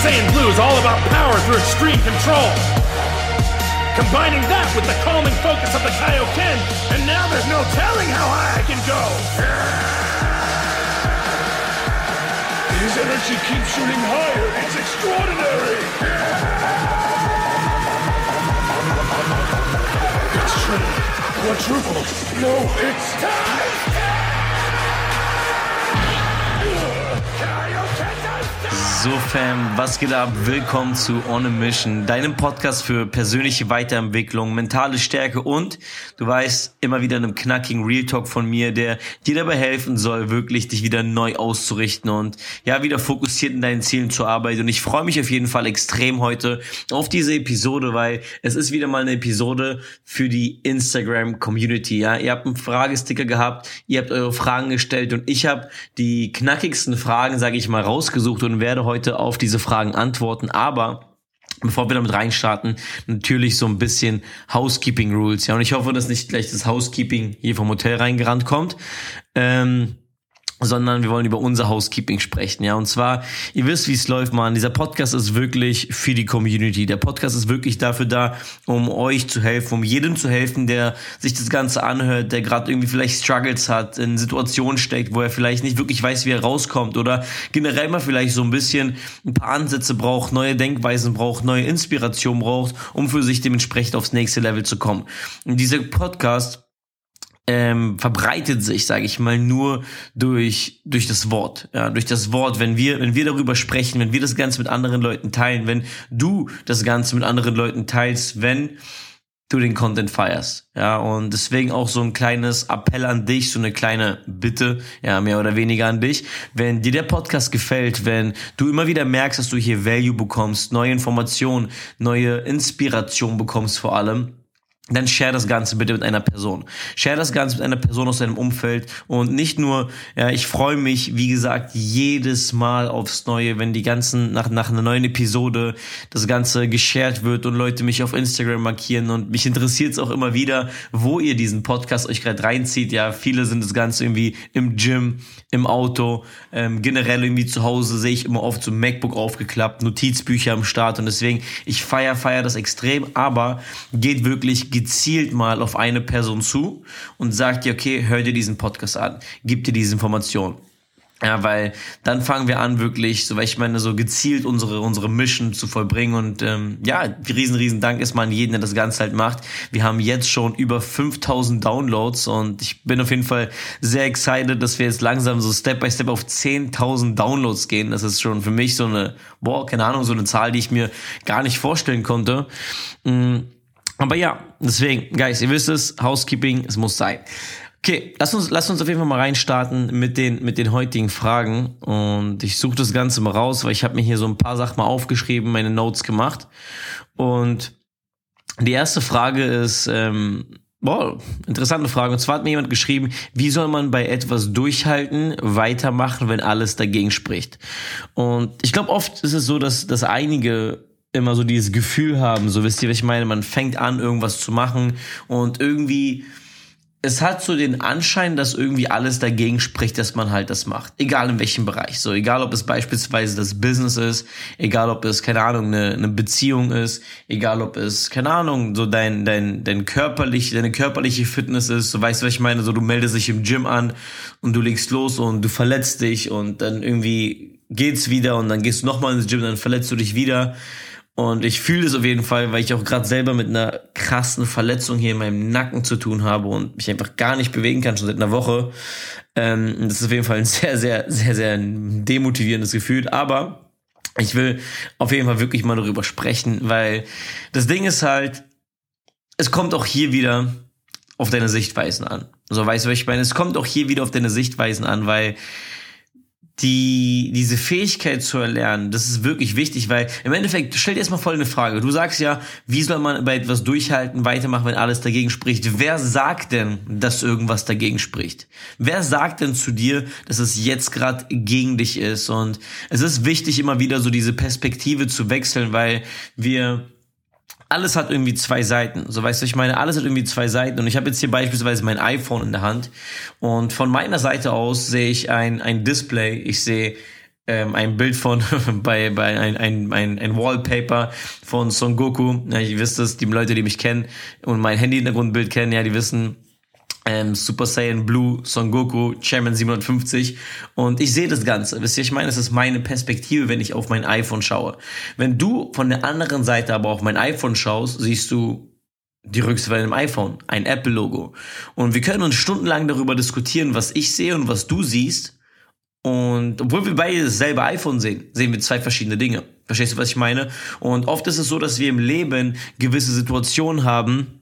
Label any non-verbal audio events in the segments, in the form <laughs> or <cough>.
Saiyan Blue is all about power through extreme control. Combining that with the calming focus of the Kaioken, and now there's no telling how high I can go. His energy keeps shooting higher. It's extraordinary. It's true. Quadruple. No, it's time. So Fam, was geht ab? Willkommen zu On a Mission, deinem Podcast für persönliche Weiterentwicklung, mentale Stärke und du weißt, immer wieder einem knackigen Real Talk von mir, der dir dabei helfen soll, wirklich dich wieder neu auszurichten und ja, wieder fokussiert in deinen Zielen zu arbeiten. Und ich freue mich auf jeden Fall extrem heute auf diese Episode, weil es ist wieder mal eine Episode für die Instagram Community. Ja, ihr habt einen Fragesticker gehabt, ihr habt eure Fragen gestellt und ich habe die knackigsten Fragen, sage ich mal, rausgesucht und werde heute auf diese Fragen antworten, aber bevor wir damit reinstarten, natürlich so ein bisschen Housekeeping Rules. Ja, und ich hoffe, dass nicht gleich das Housekeeping hier vom Hotel reingerannt kommt. Ähm, sondern wir wollen über unser Housekeeping sprechen, ja. Und zwar, ihr wisst, wie es läuft, man. Dieser Podcast ist wirklich für die Community. Der Podcast ist wirklich dafür da, um euch zu helfen, um jedem zu helfen, der sich das Ganze anhört, der gerade irgendwie vielleicht Struggles hat, in Situationen steckt, wo er vielleicht nicht wirklich weiß, wie er rauskommt oder generell mal vielleicht so ein bisschen ein paar Ansätze braucht, neue Denkweisen braucht, neue Inspiration braucht, um für sich dementsprechend aufs nächste Level zu kommen. Und dieser Podcast ähm, verbreitet sich, sage ich mal, nur durch durch das Wort, ja, durch das Wort. Wenn wir wenn wir darüber sprechen, wenn wir das Ganze mit anderen Leuten teilen, wenn du das Ganze mit anderen Leuten teilst, wenn du den Content feierst, ja, und deswegen auch so ein kleines Appell an dich, so eine kleine Bitte, ja, mehr oder weniger an dich. Wenn dir der Podcast gefällt, wenn du immer wieder merkst, dass du hier Value bekommst, neue Informationen, neue Inspiration bekommst vor allem, dann share das Ganze bitte mit einer Person. Share das Ganze mit einer Person aus deinem Umfeld und nicht nur, ja, ich freue mich, wie gesagt, jedes Mal aufs Neue, wenn die ganzen, nach, nach einer neuen Episode das Ganze geshared wird und Leute mich auf Instagram markieren und mich interessiert es auch immer wieder, wo ihr diesen Podcast euch gerade reinzieht. Ja, viele sind das Ganze irgendwie im Gym, im Auto, ähm, generell irgendwie zu Hause sehe ich immer oft so MacBook aufgeklappt, Notizbücher am Start und deswegen, ich feier, feier das extrem, aber geht wirklich gezielt mal auf eine Person zu und sagt dir, okay, hör dir diesen Podcast an, gib dir diese Information. Ja, weil dann fangen wir an, wirklich, so weil ich meine, so gezielt unsere unsere Mission zu vollbringen und ähm, ja, riesen riesen Dank ist mal an jeden, der das Ganze halt macht. Wir haben jetzt schon über 5000 Downloads und ich bin auf jeden Fall sehr excited, dass wir jetzt langsam so Step by Step auf 10.000 Downloads gehen. Das ist schon für mich so eine, boah, keine Ahnung, so eine Zahl, die ich mir gar nicht vorstellen konnte. Mhm aber ja, deswegen, Guys, ihr wisst es, Housekeeping, es muss sein. Okay, lass uns, lass uns auf jeden Fall mal reinstarten mit den, mit den heutigen Fragen. Und ich suche das Ganze mal raus, weil ich habe mir hier so ein paar Sachen mal aufgeschrieben, meine Notes gemacht. Und die erste Frage ist, ähm, boah, interessante Frage. Und zwar hat mir jemand geschrieben, wie soll man bei etwas durchhalten, weitermachen, wenn alles dagegen spricht? Und ich glaube, oft ist es so, dass, dass einige immer so dieses Gefühl haben, so wisst ihr, was ich meine, man fängt an, irgendwas zu machen und irgendwie, es hat so den Anschein, dass irgendwie alles dagegen spricht, dass man halt das macht. Egal in welchem Bereich. So, egal ob es beispielsweise das Business ist, egal ob es, keine Ahnung, eine, eine Beziehung ist, egal ob es, keine Ahnung, so dein, dein, dein körperlich, deine körperliche Fitness ist, so weißt du, was ich meine, so du meldest dich im Gym an und du legst los und du verletzt dich und dann irgendwie geht's wieder und dann gehst du nochmal ins Gym und dann verletzt du dich wieder und ich fühle es auf jeden Fall, weil ich auch gerade selber mit einer krassen Verletzung hier in meinem Nacken zu tun habe und mich einfach gar nicht bewegen kann, schon seit einer Woche. Ähm, das ist auf jeden Fall ein <laughs> sehr, sehr, sehr, sehr demotivierendes Gefühl. Aber ich will auf jeden Fall wirklich mal darüber sprechen, weil das Ding ist halt, es kommt auch hier wieder auf deine Sichtweisen an. So, weißt du, was ich meine? Es kommt auch hier wieder auf deine Sichtweisen an, weil die, diese Fähigkeit zu erlernen, das ist wirklich wichtig, weil im Endeffekt, stell dir erstmal folgende Frage. Du sagst ja, wie soll man bei etwas durchhalten, weitermachen, wenn alles dagegen spricht? Wer sagt denn, dass irgendwas dagegen spricht? Wer sagt denn zu dir, dass es jetzt gerade gegen dich ist? Und es ist wichtig, immer wieder so diese Perspektive zu wechseln, weil wir alles hat irgendwie zwei Seiten. So weißt du, ich meine, alles hat irgendwie zwei Seiten. Und ich habe jetzt hier beispielsweise mein iPhone in der Hand. Und von meiner Seite aus sehe ich ein, ein Display. Ich sehe ähm, ein Bild von, <laughs> bei, bei ein, ein, ein, ein Wallpaper von Son Goku. Ja, ich wisst es, die Leute, die mich kennen und mein Handy-Hintergrundbild kennen, ja, die wissen, ähm, Super Saiyan Blue, Son Goku, Chairman 750 und ich sehe das Ganze. Wisst ihr, ich meine, es ist meine Perspektive, wenn ich auf mein iPhone schaue. Wenn du von der anderen Seite aber auf mein iPhone schaust, siehst du die Rückseite im iPhone, ein Apple-Logo. Und wir können uns stundenlang darüber diskutieren, was ich sehe und was du siehst. Und obwohl wir beide dasselbe iPhone sehen, sehen wir zwei verschiedene Dinge. Verstehst du, was ich meine? Und oft ist es so, dass wir im Leben gewisse Situationen haben,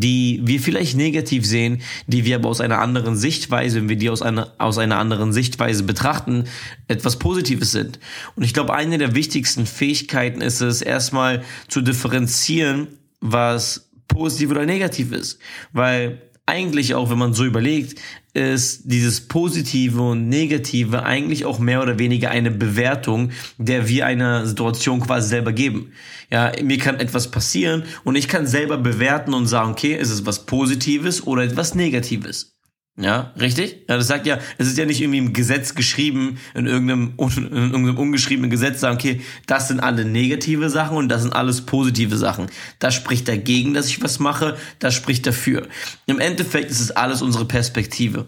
die wir vielleicht negativ sehen, die wir aber aus einer anderen Sichtweise, wenn wir die aus einer, aus einer anderen Sichtweise betrachten, etwas Positives sind. Und ich glaube, eine der wichtigsten Fähigkeiten ist es, erstmal zu differenzieren, was positiv oder negativ ist. Weil eigentlich auch, wenn man so überlegt, ist dieses Positive und Negative eigentlich auch mehr oder weniger eine Bewertung, der wir einer Situation quasi selber geben. Ja, mir kann etwas passieren und ich kann selber bewerten und sagen, okay, ist es was Positives oder etwas Negatives. Ja, richtig? Ja, das sagt ja, es ist ja nicht irgendwie im Gesetz geschrieben, in irgendeinem, in irgendeinem ungeschriebenen Gesetz sagen, okay, das sind alle negative Sachen und das sind alles positive Sachen. Das spricht dagegen, dass ich was mache, das spricht dafür. Im Endeffekt ist es alles unsere Perspektive.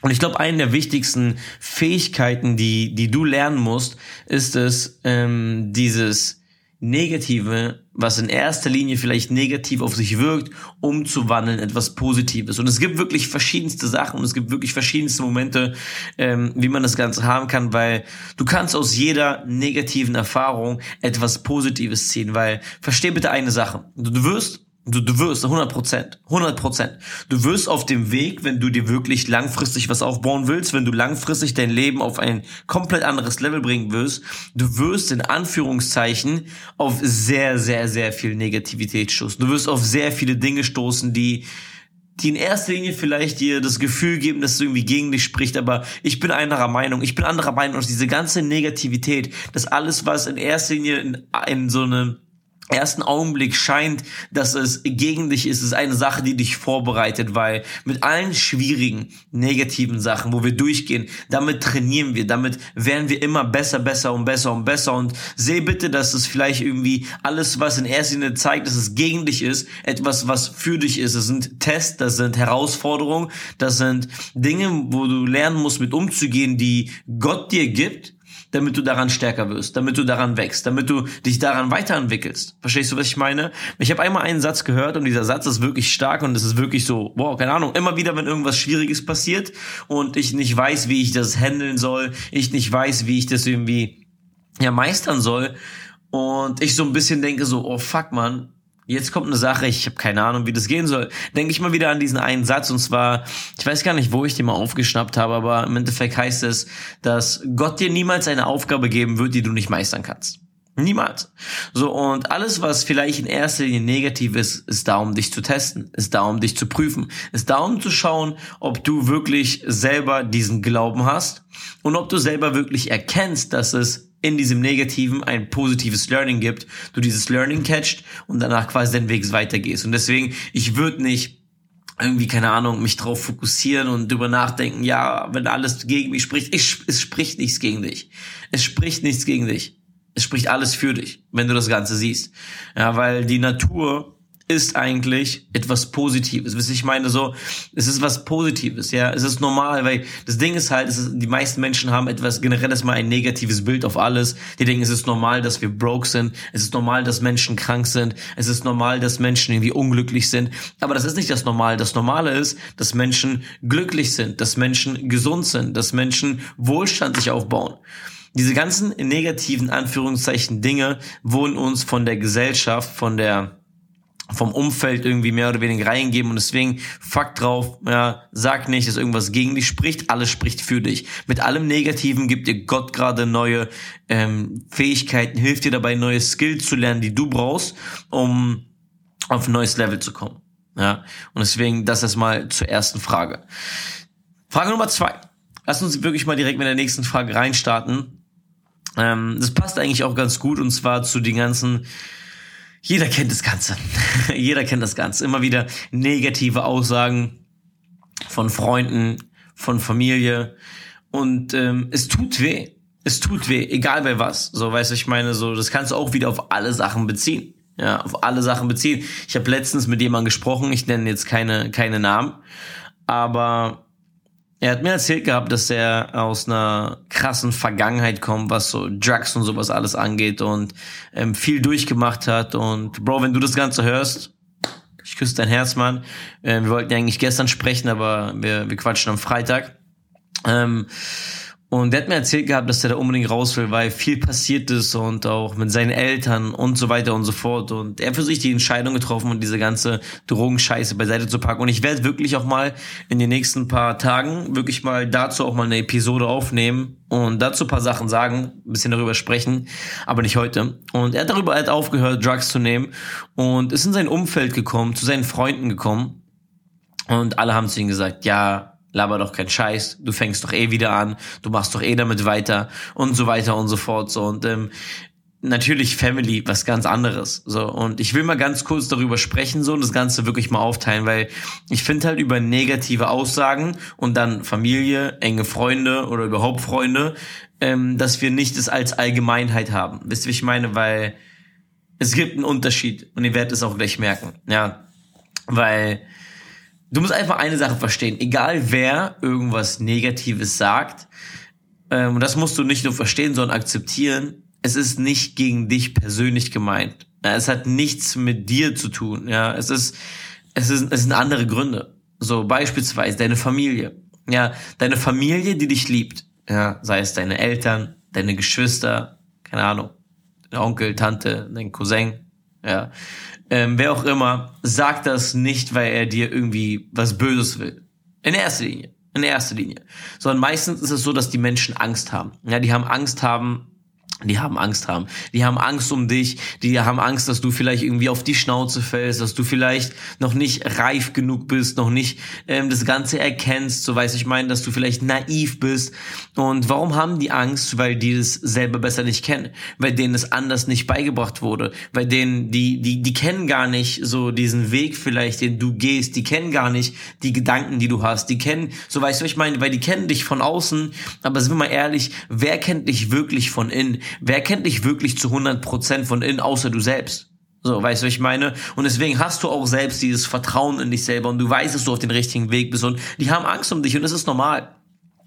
Und ich glaube, eine der wichtigsten Fähigkeiten, die, die du lernen musst, ist es, ähm, dieses Negative, was in erster Linie vielleicht negativ auf sich wirkt, umzuwandeln etwas Positives. Und es gibt wirklich verschiedenste Sachen und es gibt wirklich verschiedenste Momente, ähm, wie man das Ganze haben kann, weil du kannst aus jeder negativen Erfahrung etwas Positives ziehen, weil versteh bitte eine Sache. Du wirst Du, du wirst, 100 Prozent, 100 Prozent. Du wirst auf dem Weg, wenn du dir wirklich langfristig was aufbauen willst, wenn du langfristig dein Leben auf ein komplett anderes Level bringen wirst, du wirst in Anführungszeichen auf sehr, sehr, sehr viel Negativität stoßen. Du wirst auf sehr viele Dinge stoßen, die, die in erster Linie vielleicht dir das Gefühl geben, dass es irgendwie gegen dich spricht, aber ich bin anderer Meinung. Ich bin anderer Meinung, dass diese ganze Negativität, dass alles, was in erster Linie in, in so einem ersten Augenblick scheint, dass es gegen dich ist, ist eine Sache, die dich vorbereitet, weil mit allen schwierigen, negativen Sachen, wo wir durchgehen, damit trainieren wir, damit werden wir immer besser, besser und besser und besser. Und seh bitte, dass es vielleicht irgendwie alles, was in erster Linie zeigt, dass es gegen dich ist, etwas, was für dich ist. Das sind Tests, das sind Herausforderungen, das sind Dinge, wo du lernen musst, mit umzugehen, die Gott dir gibt, damit du daran stärker wirst, damit du daran wächst, damit du dich daran weiterentwickelst. Verstehst du, was ich meine? Ich habe einmal einen Satz gehört und dieser Satz ist wirklich stark und es ist wirklich so, boah, keine Ahnung, immer wieder, wenn irgendwas Schwieriges passiert und ich nicht weiß, wie ich das handeln soll, ich nicht weiß, wie ich das irgendwie ja meistern soll und ich so ein bisschen denke so, oh fuck man, Jetzt kommt eine Sache, ich habe keine Ahnung, wie das gehen soll. Denke ich mal wieder an diesen einen Satz und zwar, ich weiß gar nicht, wo ich den mal aufgeschnappt habe, aber im Endeffekt heißt es, dass Gott dir niemals eine Aufgabe geben wird, die du nicht meistern kannst. Niemals. So, und alles, was vielleicht in erster Linie negativ ist, ist da, um dich zu testen, ist da, um dich zu prüfen, ist da, um zu schauen, ob du wirklich selber diesen Glauben hast und ob du selber wirklich erkennst, dass es in diesem Negativen ein positives Learning gibt, du dieses Learning catcht und danach quasi deinen Weg weitergehst. Und deswegen, ich würde nicht irgendwie, keine Ahnung, mich drauf fokussieren und drüber nachdenken, ja, wenn alles gegen mich spricht, ich, es spricht nichts gegen dich. Es spricht nichts gegen dich. Es spricht alles für dich, wenn du das Ganze siehst. Ja, weil die Natur ist eigentlich etwas Positives. Was ich meine, so, es ist was Positives, ja. Es ist normal, weil das Ding ist halt, ist, die meisten Menschen haben etwas generell erstmal ein negatives Bild auf alles. Die denken, es ist normal, dass wir broke sind. Es ist normal, dass Menschen krank sind. Es ist normal, dass Menschen irgendwie unglücklich sind. Aber das ist nicht das Normal. Das Normale ist, dass Menschen glücklich sind, dass Menschen gesund sind, dass Menschen Wohlstand sich aufbauen. Diese ganzen negativen Anführungszeichen Dinge wurden uns von der Gesellschaft, von der vom Umfeld irgendwie mehr oder weniger reingeben und deswegen Fakt drauf, ja, sag nicht, dass irgendwas gegen dich spricht, alles spricht für dich. Mit allem Negativen gibt dir Gott gerade neue ähm, Fähigkeiten, hilft dir dabei, neue Skills zu lernen, die du brauchst, um auf ein neues Level zu kommen. Ja, und deswegen das erstmal zur ersten Frage. Frage Nummer zwei. Lass uns wirklich mal direkt mit der nächsten Frage reinstarten. Ähm, das passt eigentlich auch ganz gut und zwar zu den ganzen jeder kennt das Ganze. <laughs> Jeder kennt das Ganze. Immer wieder negative Aussagen von Freunden, von Familie. Und ähm, es tut weh. es tut weh, egal bei was. So, weißt du, ich meine, so, das kannst du auch wieder auf alle Sachen beziehen. Ja, auf alle Sachen beziehen. Ich habe letztens mit jemandem gesprochen, ich nenne jetzt keine, keine Namen, aber er hat mir erzählt gehabt, dass er aus einer krassen Vergangenheit kommt, was so Drugs und sowas alles angeht und ähm, viel durchgemacht hat. Und Bro, wenn du das Ganze hörst, ich küsse dein Herz, Mann. Äh, wir wollten ja eigentlich gestern sprechen, aber wir, wir quatschen am Freitag. Ähm, und der hat mir erzählt gehabt, dass er da unbedingt raus will, weil viel passiert ist und auch mit seinen Eltern und so weiter und so fort. Und er für sich die Entscheidung getroffen und diese ganze Drogenscheiße beiseite zu packen. Und ich werde wirklich auch mal in den nächsten paar Tagen wirklich mal dazu auch mal eine Episode aufnehmen und dazu paar Sachen sagen, bisschen darüber sprechen, aber nicht heute. Und er hat darüber halt aufgehört, Drugs zu nehmen und ist in sein Umfeld gekommen, zu seinen Freunden gekommen. Und alle haben zu ihm gesagt, ja, laber doch kein Scheiß, du fängst doch eh wieder an, du machst doch eh damit weiter. Und so weiter und so fort. So und ähm, natürlich Family was ganz anderes. So und ich will mal ganz kurz darüber sprechen so und das Ganze wirklich mal aufteilen, weil ich finde halt über negative Aussagen und dann Familie, enge Freunde oder überhaupt Freunde, ähm, dass wir nicht das als Allgemeinheit haben. Wisst ihr, wie ich meine? Weil es gibt einen Unterschied und ihr werdet es auch gleich merken, ja, weil Du musst einfach eine Sache verstehen. Egal wer irgendwas Negatives sagt, ähm, das musst du nicht nur verstehen, sondern akzeptieren, es ist nicht gegen dich persönlich gemeint. Ja, es hat nichts mit dir zu tun. Ja, es ist, es ist, es sind andere Gründe. So beispielsweise deine Familie. Ja, deine Familie, die dich liebt. Ja, sei es deine Eltern, deine Geschwister, keine Ahnung, dein Onkel, Tante, dein Cousin. Ja, ähm, wer auch immer, sagt das nicht, weil er dir irgendwie was Böses will. In erster Linie. In erster Linie. Sondern meistens ist es so, dass die Menschen Angst haben. Ja, die haben Angst haben, die haben Angst haben. Die haben Angst um dich. Die haben Angst, dass du vielleicht irgendwie auf die Schnauze fällst, dass du vielleicht noch nicht reif genug bist, noch nicht ähm, das Ganze erkennst. So weiß ich meine, dass du vielleicht naiv bist. Und warum haben die Angst? Weil die es selber besser nicht kennen. Weil denen es anders nicht beigebracht wurde. Weil denen, die, die, die kennen gar nicht so diesen Weg vielleicht, den du gehst. Die kennen gar nicht die Gedanken, die du hast. Die kennen, so weißt du, ich meine, weil die kennen dich von außen. Aber sind wir mal ehrlich, wer kennt dich wirklich von innen? Wer kennt dich wirklich zu 100% von innen, außer du selbst? So, weißt du, was ich meine? Und deswegen hast du auch selbst dieses Vertrauen in dich selber und du weißt, dass du auf den richtigen Weg bist und die haben Angst um dich und das ist normal.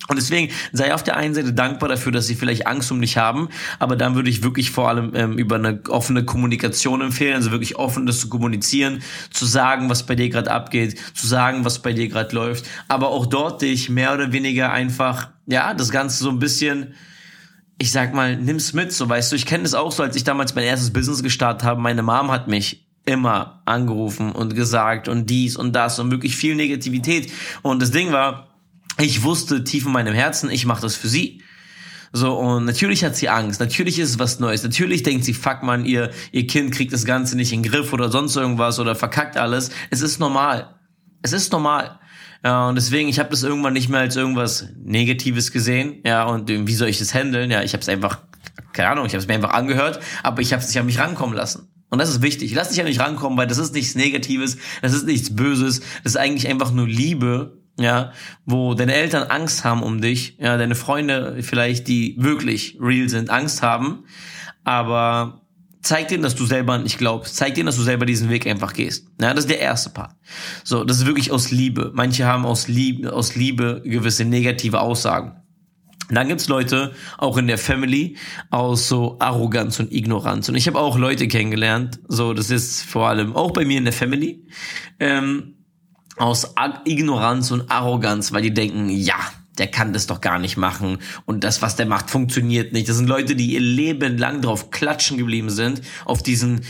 Und deswegen sei auf der einen Seite dankbar dafür, dass sie vielleicht Angst um dich haben, aber dann würde ich wirklich vor allem ähm, über eine offene Kommunikation empfehlen, also wirklich offen das zu kommunizieren, zu sagen, was bei dir gerade abgeht, zu sagen, was bei dir gerade läuft, aber auch dort dich mehr oder weniger einfach, ja, das Ganze so ein bisschen ich sag mal, nimm's mit, so weißt du. Ich kenne das auch so, als ich damals mein erstes Business gestartet habe. Meine Mom hat mich immer angerufen und gesagt und dies und das und wirklich viel Negativität. Und das Ding war, ich wusste tief in meinem Herzen, ich mache das für sie. So, und natürlich hat sie Angst, natürlich ist es was Neues, natürlich denkt sie, fuck man, ihr, ihr Kind kriegt das Ganze nicht in den Griff oder sonst irgendwas oder verkackt alles. Es ist normal. Es ist normal. Ja, und deswegen, ich habe das irgendwann nicht mehr als irgendwas Negatives gesehen. Ja, und wie soll ich das handeln? Ja, ich habe es einfach, keine Ahnung, ich habe es mir einfach angehört, aber ich habe es nicht an mich rankommen lassen. Und das ist wichtig. Lass dich an mich rankommen, weil das ist nichts Negatives, das ist nichts Böses, das ist eigentlich einfach nur Liebe, ja, wo deine Eltern Angst haben um dich, ja, deine Freunde vielleicht, die wirklich real sind, Angst haben, aber zeig denen, dass du selber nicht glaubst. Zeig denen, dass du selber diesen Weg einfach gehst. Ja, das ist der erste Part. So, das ist wirklich aus Liebe. Manche haben aus Liebe, aus Liebe gewisse negative Aussagen. dann gibt's Leute, auch in der Family, aus so Arroganz und Ignoranz. Und ich habe auch Leute kennengelernt, so, das ist vor allem auch bei mir in der Family, ähm, aus Ignoranz und Arroganz, weil die denken, ja, der kann das doch gar nicht machen und das, was der macht, funktioniert nicht. Das sind Leute, die ihr Leben lang drauf klatschen geblieben sind, auf diesen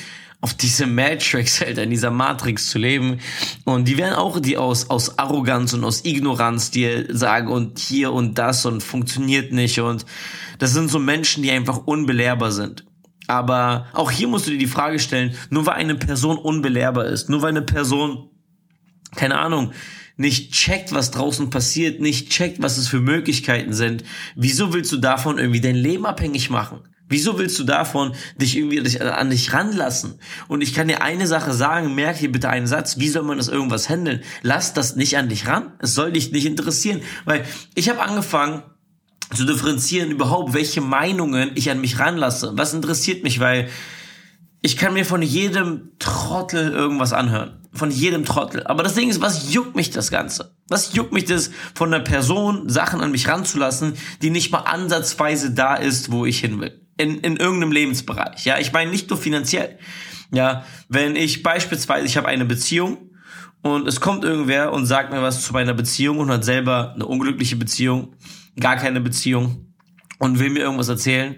auf diese Matrix, <laughs> Alter, in dieser Matrix zu leben. Und die werden auch die aus, aus Arroganz und aus Ignoranz dir sagen und hier und das und funktioniert nicht. Und das sind so Menschen, die einfach unbelehrbar sind. Aber auch hier musst du dir die Frage stellen, nur weil eine Person unbelehrbar ist, nur weil eine Person, keine Ahnung, nicht checkt, was draußen passiert, nicht checkt, was es für Möglichkeiten sind, wieso willst du davon irgendwie dein Leben abhängig machen? Wieso willst du davon dich irgendwie an dich ranlassen? Und ich kann dir eine Sache sagen, merk hier bitte einen Satz, wie soll man das irgendwas handeln? Lass das nicht an dich ran. Es soll dich nicht interessieren, weil ich habe angefangen, zu differenzieren überhaupt, welche Meinungen ich an mich ranlasse. Was interessiert mich, weil ich kann mir von jedem Trottel irgendwas anhören. Von jedem Trottel. Aber das Ding ist, was juckt mich das Ganze? Was juckt mich das, von einer Person Sachen an mich ranzulassen, die nicht mal ansatzweise da ist, wo ich hin will? In, in irgendeinem Lebensbereich. Ja, ich meine nicht nur finanziell. Ja, wenn ich beispielsweise, ich habe eine Beziehung und es kommt irgendwer und sagt mir was zu meiner Beziehung und hat selber eine unglückliche Beziehung, gar keine Beziehung und will mir irgendwas erzählen,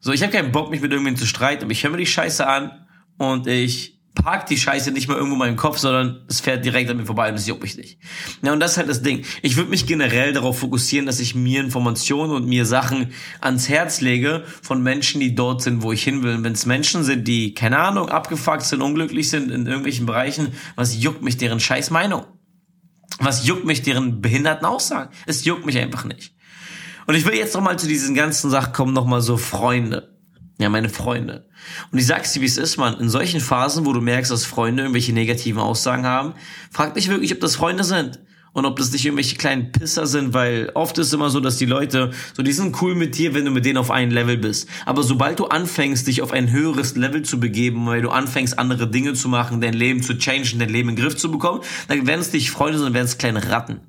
so, ich habe keinen Bock, mich mit irgendwem zu streiten, aber ich höre mir die Scheiße an und ich park die Scheiße nicht mal irgendwo in meinem Kopf, sondern es fährt direkt an mir vorbei und das juckt mich nicht. Ja, und das ist halt das Ding. Ich würde mich generell darauf fokussieren, dass ich mir Informationen und mir Sachen ans Herz lege von Menschen, die dort sind, wo ich hin will. Wenn es Menschen sind, die, keine Ahnung, abgefuckt sind, unglücklich sind in irgendwelchen Bereichen, was juckt mich deren scheiß Meinung? Was juckt mich deren behinderten Aussagen? Es juckt mich einfach nicht. Und ich will jetzt noch mal zu diesen ganzen Sachen kommen, noch mal so Freunde. Ja, meine Freunde. Und ich sag's dir, wie es ist, man. In solchen Phasen, wo du merkst, dass Freunde irgendwelche negativen Aussagen haben, frag dich wirklich, ob das Freunde sind. Und ob das nicht irgendwelche kleinen Pisser sind, weil oft ist immer so, dass die Leute, so die sind cool mit dir, wenn du mit denen auf einem Level bist. Aber sobald du anfängst, dich auf ein höheres Level zu begeben, weil du anfängst, andere Dinge zu machen, dein Leben zu changen, dein Leben in den Griff zu bekommen, dann werden es nicht Freunde, sondern werden es kleine Ratten.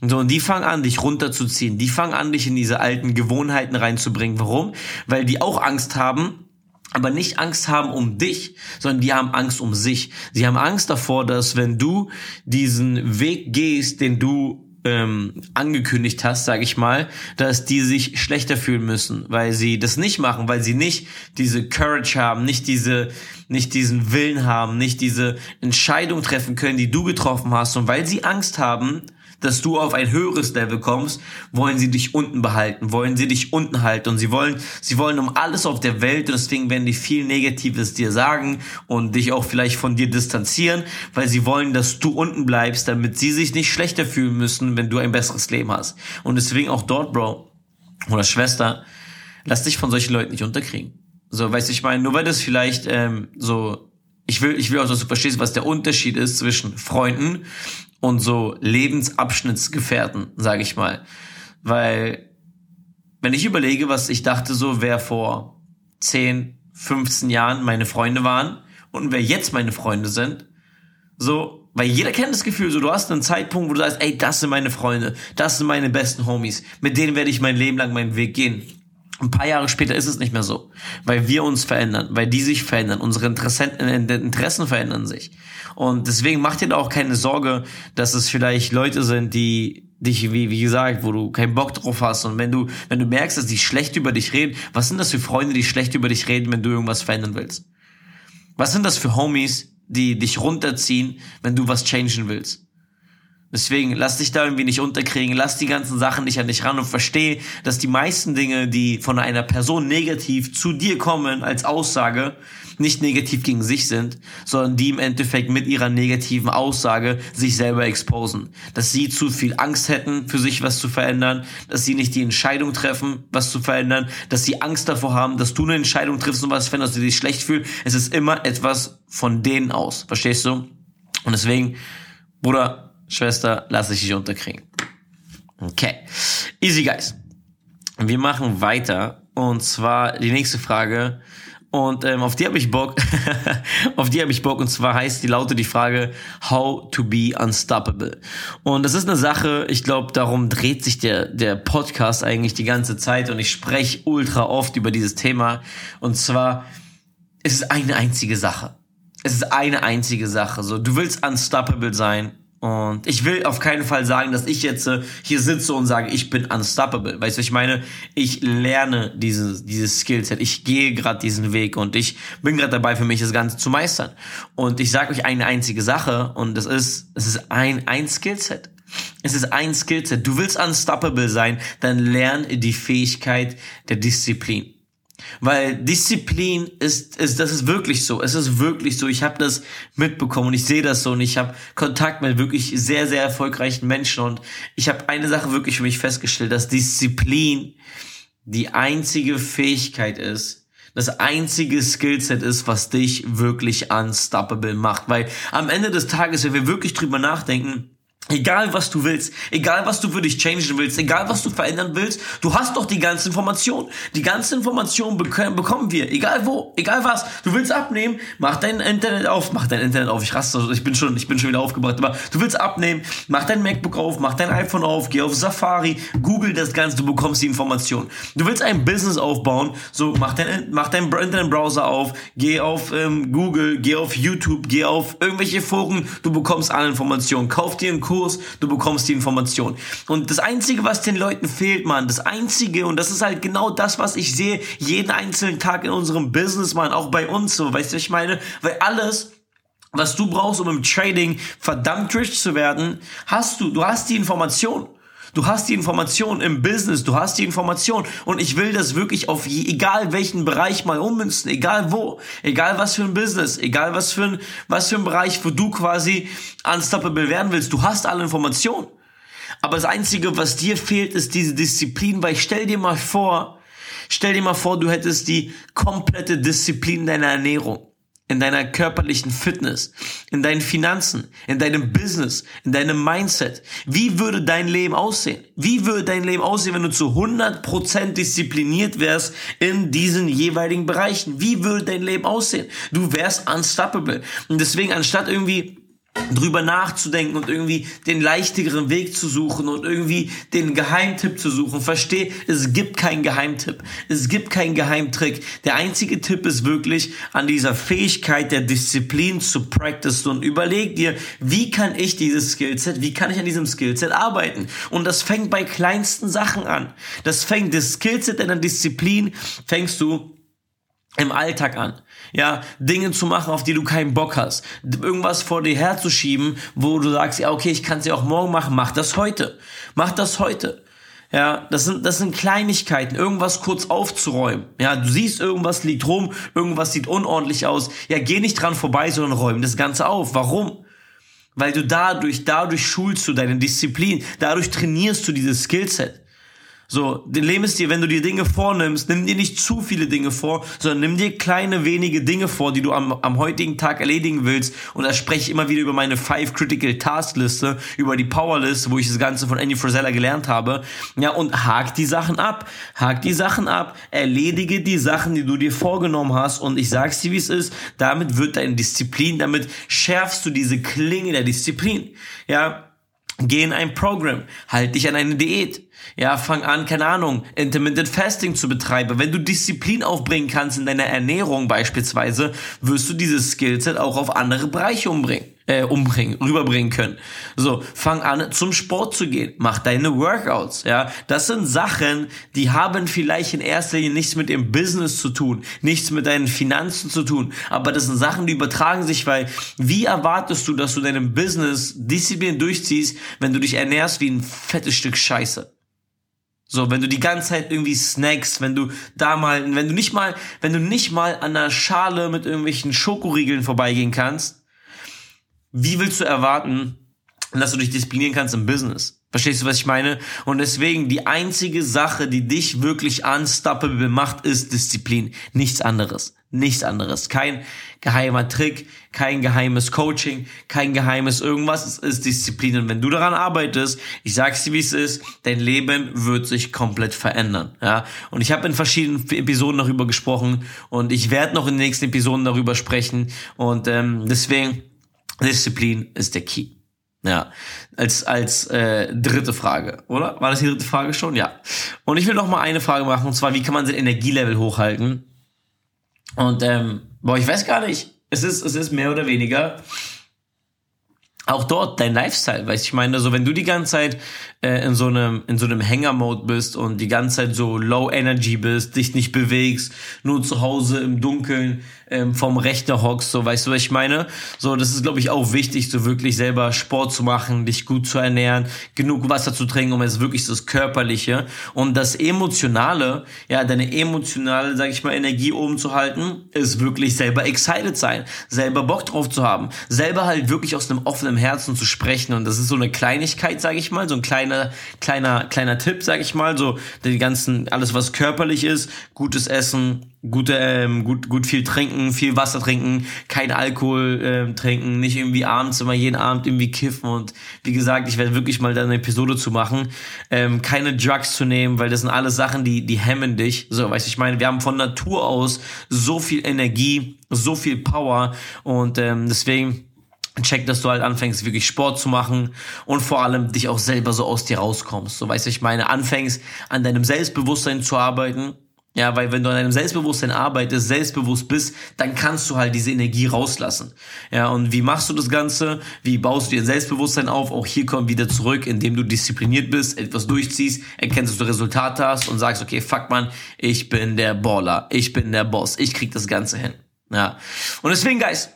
Und so, und die fangen an, dich runterzuziehen. Die fangen an, dich in diese alten Gewohnheiten reinzubringen. Warum? Weil die auch Angst haben, aber nicht Angst haben um dich, sondern die haben Angst um sich. Sie haben Angst davor, dass wenn du diesen Weg gehst, den du ähm, angekündigt hast, sage ich mal, dass die sich schlechter fühlen müssen, weil sie das nicht machen, weil sie nicht diese Courage haben, nicht diese, nicht diesen Willen haben, nicht diese Entscheidung treffen können, die du getroffen hast, und weil sie Angst haben, dass du auf ein höheres Level kommst, wollen sie dich unten behalten, wollen sie dich unten halten und sie wollen, sie wollen um alles auf der Welt und deswegen werden die viel Negatives dir sagen und dich auch vielleicht von dir distanzieren, weil sie wollen, dass du unten bleibst, damit sie sich nicht schlechter fühlen müssen, wenn du ein besseres Leben hast. Und deswegen auch dort, Bro oder Schwester, lass dich von solchen Leuten nicht unterkriegen. So, weißt du, ich meine, nur weil das vielleicht ähm, so ich will, ich will auch, dass du verstehst, was der Unterschied ist zwischen Freunden und so Lebensabschnittsgefährten, sage ich mal. Weil, wenn ich überlege, was ich dachte, so wer vor 10, 15 Jahren meine Freunde waren und wer jetzt meine Freunde sind, so, weil jeder kennt das Gefühl, so du hast einen Zeitpunkt, wo du sagst, ey, das sind meine Freunde, das sind meine besten Homies, mit denen werde ich mein Leben lang meinen Weg gehen. Ein paar Jahre später ist es nicht mehr so, weil wir uns verändern, weil die sich verändern, unsere Interessen, äh, Interessen verändern sich. Und deswegen mach dir da auch keine Sorge, dass es vielleicht Leute sind, die dich, wie, wie gesagt, wo du keinen Bock drauf hast. Und wenn du, wenn du merkst, dass die schlecht über dich reden, was sind das für Freunde, die schlecht über dich reden, wenn du irgendwas verändern willst? Was sind das für Homies, die dich runterziehen, wenn du was changen willst? Deswegen lass dich da irgendwie nicht unterkriegen, lass die ganzen Sachen nicht an dich ran und versteh, dass die meisten Dinge, die von einer Person negativ zu dir kommen als Aussage, nicht negativ gegen sich sind, sondern die im Endeffekt mit ihrer negativen Aussage sich selber exposen. Dass sie zu viel Angst hätten, für sich was zu verändern, dass sie nicht die Entscheidung treffen, was zu verändern, dass sie Angst davor haben, dass du eine Entscheidung triffst und was veränderst, dass du dich schlecht fühlst. Es ist immer etwas von denen aus. Verstehst du? Und deswegen, Bruder, Schwester, lass ich dich unterkriegen. Okay. Easy, guys. Wir machen weiter. Und zwar die nächste Frage. Und ähm, auf die habe ich Bock. <laughs> auf die habe ich Bock. Und zwar heißt die laute die Frage How to be unstoppable. Und das ist eine Sache, ich glaube, darum dreht sich der, der Podcast eigentlich die ganze Zeit. Und ich spreche ultra oft über dieses Thema. Und zwar, es ist eine einzige Sache. Es ist eine einzige Sache. So, du willst unstoppable sein und ich will auf keinen Fall sagen, dass ich jetzt äh, hier sitze und sage, ich bin unstoppable. Weißt du, ich meine, ich lerne dieses, dieses Skillset. Ich gehe gerade diesen Weg und ich bin gerade dabei, für mich das Ganze zu meistern. Und ich sage euch eine einzige Sache und das ist, es ist ein, ein Skillset. Es ist ein Skillset. Du willst unstoppable sein, dann lern die Fähigkeit der Disziplin. Weil Disziplin ist, ist, das ist wirklich so. Es ist wirklich so. Ich habe das mitbekommen und ich sehe das so und ich habe Kontakt mit wirklich sehr, sehr erfolgreichen Menschen und ich habe eine Sache wirklich für mich festgestellt, dass Disziplin die einzige Fähigkeit ist, das einzige Skillset ist, was dich wirklich unstoppable macht. Weil am Ende des Tages, wenn wir wirklich drüber nachdenken, Egal was du willst, egal was du für dich changen willst, egal was du verändern willst, du hast doch die ganze Information. Die ganze Information bekommen wir, egal wo, egal was. Du willst abnehmen, mach dein Internet auf, mach dein Internet auf. Ich raste, ich bin schon, ich bin schon wieder aufgebracht. Aber du willst abnehmen, mach dein MacBook auf, mach dein iPhone auf, geh auf Safari, Google das Ganze, du bekommst die Information. Du willst ein Business aufbauen, so mach dein, mach dein Internetbrowser auf, geh auf ähm, Google, geh auf YouTube, geh auf irgendwelche Foren, du bekommst alle Informationen. Kauf dir einen Kurs Kurs, du bekommst die Information. Und das Einzige, was den Leuten fehlt, Mann, das Einzige, und das ist halt genau das, was ich sehe, jeden einzelnen Tag in unserem Business, Mann, auch bei uns so, weißt du, ich meine? Weil alles, was du brauchst, um im Trading verdammt rich zu werden, hast du. Du hast die Information. Du hast die Information im Business, du hast die Information und ich will das wirklich auf je, egal welchen Bereich mal ummünzen, egal wo, egal was für ein Business, egal was für ein, was für ein Bereich, wo du quasi unstoppable werden willst. Du hast alle Informationen. Aber das Einzige, was dir fehlt, ist diese Disziplin, weil ich stell dir mal vor, stell dir mal vor, du hättest die komplette Disziplin deiner Ernährung in deiner körperlichen Fitness, in deinen Finanzen, in deinem Business, in deinem Mindset. Wie würde dein Leben aussehen? Wie würde dein Leben aussehen, wenn du zu 100% diszipliniert wärst in diesen jeweiligen Bereichen? Wie würde dein Leben aussehen? Du wärst unstoppable. Und deswegen, anstatt irgendwie drüber nachzudenken und irgendwie den leichtigeren Weg zu suchen und irgendwie den Geheimtipp zu suchen. Versteh, es gibt keinen Geheimtipp. Es gibt keinen Geheimtrick. Der einzige Tipp ist wirklich an dieser Fähigkeit der Disziplin zu practice und überleg dir, wie kann ich dieses Skillset, wie kann ich an diesem Skillset arbeiten? Und das fängt bei kleinsten Sachen an. Das fängt, das Skillset in der Disziplin fängst du im Alltag an. Ja, Dinge zu machen, auf die du keinen Bock hast. Irgendwas vor dir herzuschieben, wo du sagst, ja, okay, ich kann es ja auch morgen machen. Mach das heute. Mach das heute. Ja, das sind, das sind Kleinigkeiten, irgendwas kurz aufzuräumen. Ja, du siehst, irgendwas liegt rum, irgendwas sieht unordentlich aus. Ja, geh nicht dran vorbei, sondern räum das Ganze auf. Warum? Weil du dadurch, dadurch schulst du deine Disziplin, dadurch trainierst du dieses Skillset. So, den Leben ist dir, wenn du dir Dinge vornimmst, nimm dir nicht zu viele Dinge vor, sondern nimm dir kleine, wenige Dinge vor, die du am, am heutigen Tag erledigen willst. Und da spreche ich immer wieder über meine Five Critical Task Liste, über die Power List, wo ich das Ganze von Andy Frisella gelernt habe. Ja, und hak die Sachen ab. Hak die Sachen ab. Erledige die Sachen, die du dir vorgenommen hast. Und ich sag's dir, wie es ist. Damit wird deine Disziplin, damit schärfst du diese Klinge der Disziplin. Ja, Geh in ein Programm, halt dich an eine Diät. Ja, fang an, keine Ahnung, Intermittent Fasting zu betreiben. Wenn du Disziplin aufbringen kannst in deiner Ernährung beispielsweise, wirst du dieses Skillset auch auf andere Bereiche umbringen äh, umbringen, rüberbringen können. So, fang an zum Sport zu gehen, mach deine Workouts, ja. Das sind Sachen, die haben vielleicht in erster Linie nichts mit dem Business zu tun, nichts mit deinen Finanzen zu tun, aber das sind Sachen, die übertragen sich, weil wie erwartest du, dass du deinem Business Disziplin durchziehst, wenn du dich ernährst wie ein fettes Stück Scheiße? So, wenn du die ganze Zeit irgendwie snackst, wenn du da mal, wenn du nicht mal, wenn du nicht mal an einer Schale mit irgendwelchen Schokoriegeln vorbeigehen kannst, wie willst du erwarten, dass du dich disziplinieren kannst im Business? Verstehst du, was ich meine? Und deswegen, die einzige Sache, die dich wirklich unstoppable macht, ist Disziplin. Nichts anderes. Nichts anderes. Kein geheimer Trick, kein geheimes Coaching, kein geheimes irgendwas. Es ist Disziplin. Und wenn du daran arbeitest, ich sag's dir, wie es ist, dein Leben wird sich komplett verändern. Ja. Und ich habe in verschiedenen Episoden darüber gesprochen und ich werde noch in den nächsten Episoden darüber sprechen. Und ähm, deswegen Disziplin ist der Key. Ja, als als äh, dritte Frage, oder? War das die dritte Frage schon? Ja. Und ich will noch mal eine Frage machen, und zwar, wie kann man sein Energielevel hochhalten? Und ähm, boah, ich weiß gar nicht. Es ist es ist mehr oder weniger auch dort dein Lifestyle, weißt ich meine, so wenn du die ganze Zeit äh, in so einem in so einem Hänger-Mode bist und die ganze Zeit so Low Energy bist, dich nicht bewegst, nur zu Hause im Dunkeln ähm, vom Rechner hockst, so weißt du, was ich meine? So, das ist glaube ich auch wichtig, so wirklich selber Sport zu machen, dich gut zu ernähren, genug Wasser zu trinken, um jetzt wirklich das körperliche und das emotionale, ja, deine emotionale, sag ich mal, Energie oben zu halten, ist wirklich selber excited sein, selber Bock drauf zu haben, selber halt wirklich aus einem offenen Herzen zu sprechen. Und das ist so eine Kleinigkeit, sage ich mal, so ein kleiner, kleiner, kleiner Tipp, sage ich mal. So die ganzen, alles was körperlich ist, gutes Essen, gute, ähm, gut, gut viel trinken, viel Wasser trinken, kein Alkohol ähm, trinken, nicht irgendwie abends immer jeden Abend irgendwie kiffen und wie gesagt, ich werde wirklich mal da eine Episode zu machen, ähm, keine Drugs zu nehmen, weil das sind alles Sachen, die, die hemmen dich. So, weißt du, ich meine, wir haben von Natur aus so viel Energie, so viel Power und ähm, deswegen check, dass du halt anfängst, wirklich Sport zu machen und vor allem dich auch selber so aus dir rauskommst. So, weißt du, ich meine, anfängst an deinem Selbstbewusstsein zu arbeiten ja, weil wenn du an deinem Selbstbewusstsein arbeitest, selbstbewusst bist, dann kannst du halt diese Energie rauslassen. Ja, und wie machst du das Ganze? Wie baust du dir Selbstbewusstsein auf? Auch hier kommt wieder zurück, indem du diszipliniert bist, etwas durchziehst, erkennst, dass du Resultate hast und sagst, okay, fuck man, ich bin der Baller, ich bin der Boss, ich krieg das Ganze hin. Ja. Und deswegen, Guys,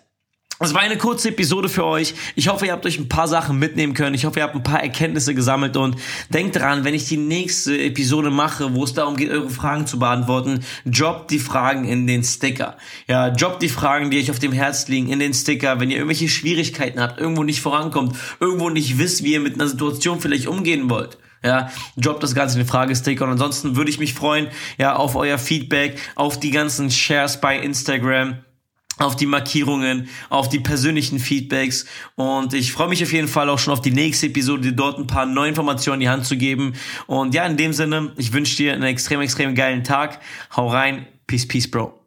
das war eine kurze Episode für euch. Ich hoffe, ihr habt euch ein paar Sachen mitnehmen können. Ich hoffe, ihr habt ein paar Erkenntnisse gesammelt und denkt dran, wenn ich die nächste Episode mache, wo es darum geht, eure Fragen zu beantworten, droppt die Fragen in den Sticker. Ja, droppt die Fragen, die euch auf dem Herz liegen, in den Sticker. Wenn ihr irgendwelche Schwierigkeiten habt, irgendwo nicht vorankommt, irgendwo nicht wisst, wie ihr mit einer Situation vielleicht umgehen wollt. Ja, droppt das Ganze in den Fragesticker und ansonsten würde ich mich freuen, ja, auf euer Feedback, auf die ganzen Shares bei Instagram auf die Markierungen, auf die persönlichen Feedbacks. Und ich freue mich auf jeden Fall auch schon auf die nächste Episode, dir dort ein paar neue Informationen in die Hand zu geben. Und ja, in dem Sinne, ich wünsche dir einen extrem, extrem geilen Tag, hau rein, peace, peace, bro.